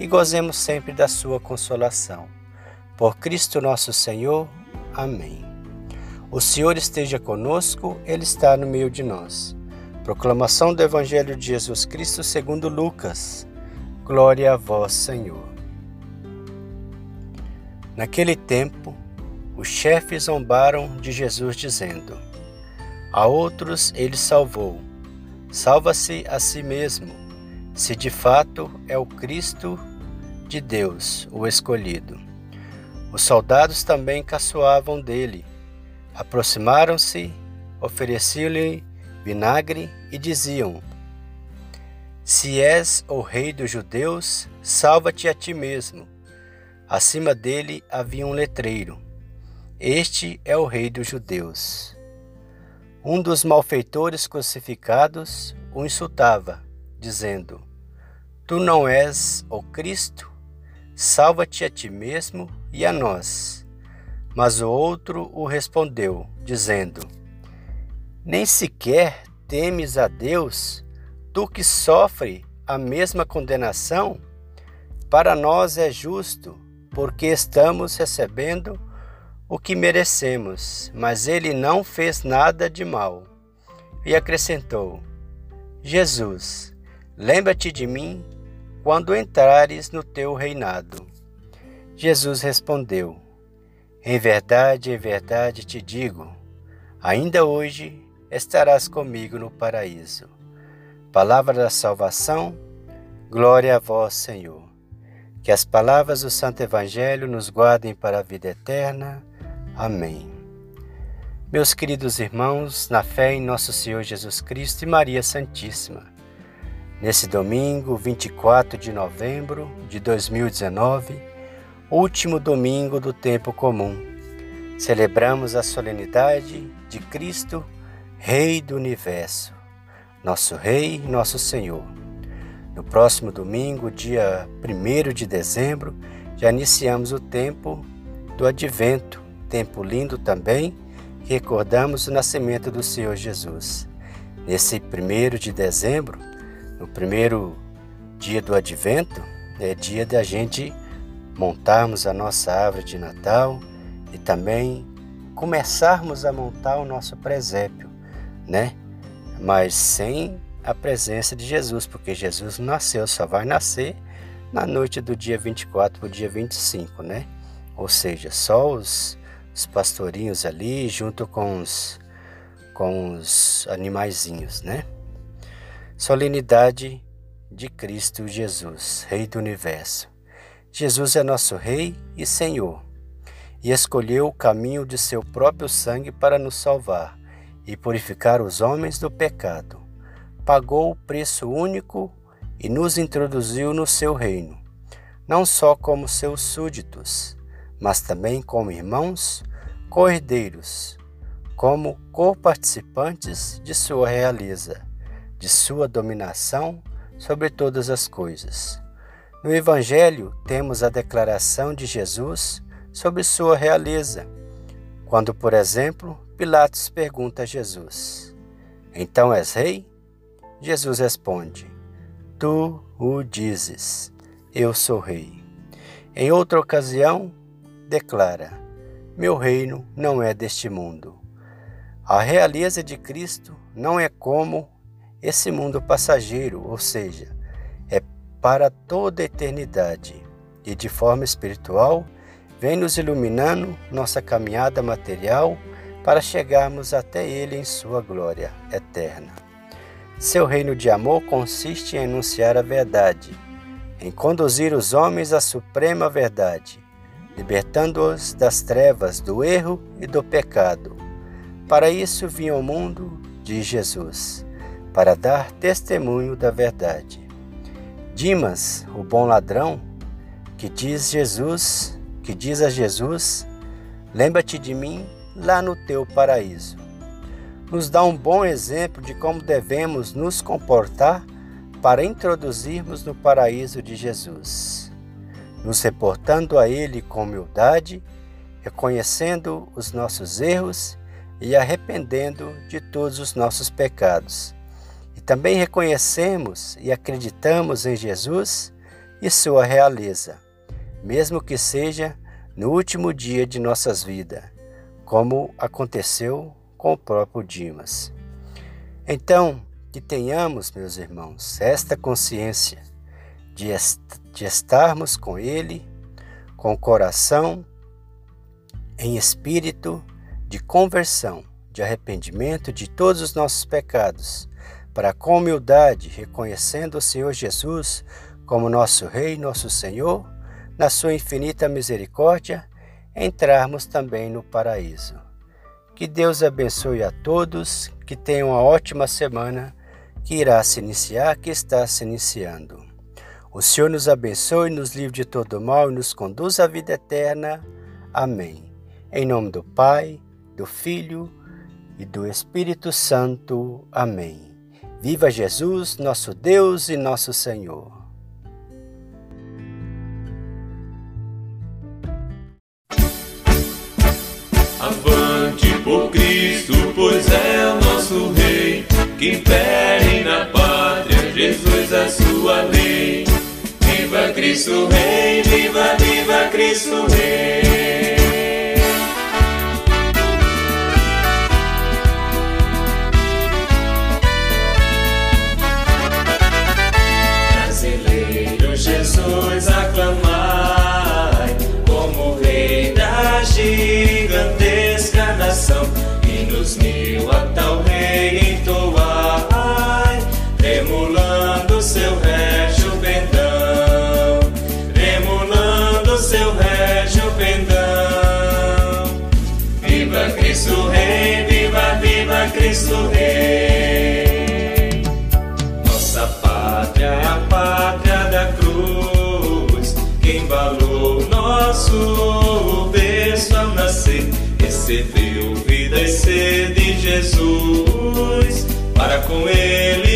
e gozemos sempre da sua consolação. Por Cristo nosso Senhor. Amém. O Senhor esteja conosco, Ele está no meio de nós. Proclamação do Evangelho de Jesus Cristo segundo Lucas. Glória a vós, Senhor. Naquele tempo, os chefes zombaram de Jesus, dizendo: A outros ele salvou, salva-se a si mesmo, se de fato é o Cristo de Deus, o escolhido. Os soldados também caçoavam dele. Aproximaram-se, ofereciam-lhe vinagre e diziam: Se és o rei dos judeus, salva-te a ti mesmo. Acima dele havia um letreiro: Este é o rei dos judeus. Um dos malfeitores crucificados o insultava, dizendo: Tu não és o Cristo? Salva-te a ti mesmo e a nós. Mas o outro o respondeu, dizendo: Nem sequer temes a Deus, tu que sofre a mesma condenação? Para nós é justo, porque estamos recebendo o que merecemos, mas ele não fez nada de mal. E acrescentou: Jesus, lembra-te de mim quando entrares no teu reinado. Jesus respondeu: Em verdade, em verdade te digo, ainda hoje estarás comigo no paraíso. Palavra da salvação, glória a vós, Senhor. Que as palavras do Santo Evangelho nos guardem para a vida eterna. Amém. Meus queridos irmãos, na fé em nosso Senhor Jesus Cristo e Maria Santíssima, Nesse domingo, 24 de novembro de 2019, último domingo do tempo comum, celebramos a solenidade de Cristo, Rei do Universo, nosso Rei e nosso Senhor. No próximo domingo, dia 1 de dezembro, já iniciamos o tempo do Advento, tempo lindo também, que recordamos o nascimento do Senhor Jesus. Nesse 1 de dezembro, no primeiro dia do advento, é dia da gente montarmos a nossa árvore de Natal e também começarmos a montar o nosso presépio, né? Mas sem a presença de Jesus, porque Jesus nasceu, só vai nascer na noite do dia 24 para o dia 25, né? Ou seja, só os, os pastorinhos ali junto com os, com os animaizinhos, né? Solenidade de Cristo Jesus, Rei do Universo. Jesus é nosso Rei e Senhor, e escolheu o caminho de seu próprio sangue para nos salvar e purificar os homens do pecado. Pagou o preço único e nos introduziu no seu reino, não só como seus súditos, mas também como irmãos, cordeiros, como co-participantes de sua realeza de sua dominação sobre todas as coisas. No Evangelho, temos a declaração de Jesus sobre sua realeza, quando, por exemplo, Pilatos pergunta a Jesus: Então és rei? Jesus responde: Tu o dizes, eu sou rei. Em outra ocasião, declara: Meu reino não é deste mundo. A realeza de Cristo não é como esse mundo passageiro, ou seja, é para toda a eternidade e de forma espiritual, vem nos iluminando nossa caminhada material para chegarmos até Ele em Sua glória eterna. Seu reino de amor consiste em anunciar a verdade, em conduzir os homens à suprema verdade, libertando-os das trevas, do erro e do pecado. Para isso vinha ao mundo, diz Jesus para dar testemunho da verdade. Dimas, o bom ladrão, que diz Jesus, que diz a Jesus: Lembra-te de mim lá no teu paraíso. Nos dá um bom exemplo de como devemos nos comportar para introduzirmos no paraíso de Jesus, nos reportando a Ele com humildade, reconhecendo os nossos erros e arrependendo de todos os nossos pecados. Também reconhecemos e acreditamos em Jesus e sua realeza, mesmo que seja no último dia de nossas vidas, como aconteceu com o próprio Dimas. Então, que tenhamos, meus irmãos, esta consciência de, est de estarmos com Ele, com o coração, em espírito de conversão, de arrependimento de todos os nossos pecados, para com humildade, reconhecendo o Senhor Jesus como nosso Rei, nosso Senhor, na sua infinita misericórdia, entrarmos também no paraíso. Que Deus abençoe a todos, que tenham uma ótima semana que irá se iniciar, que está se iniciando. O Senhor nos abençoe, nos livre de todo mal e nos conduz à vida eterna. Amém. Em nome do Pai, do Filho e do Espírito Santo. Amém. Viva Jesus, nosso Deus e nosso Senhor. Avante por Cristo, pois é o nosso Rei, que impere na pátria, Jesus a sua lei. Viva Cristo Rei, viva, viva Cristo Rei. Cristo Rei. Nossa pátria é a pátria da cruz, que embalou nosso berço ao nascer, recebeu vida e sede Jesus, para com ele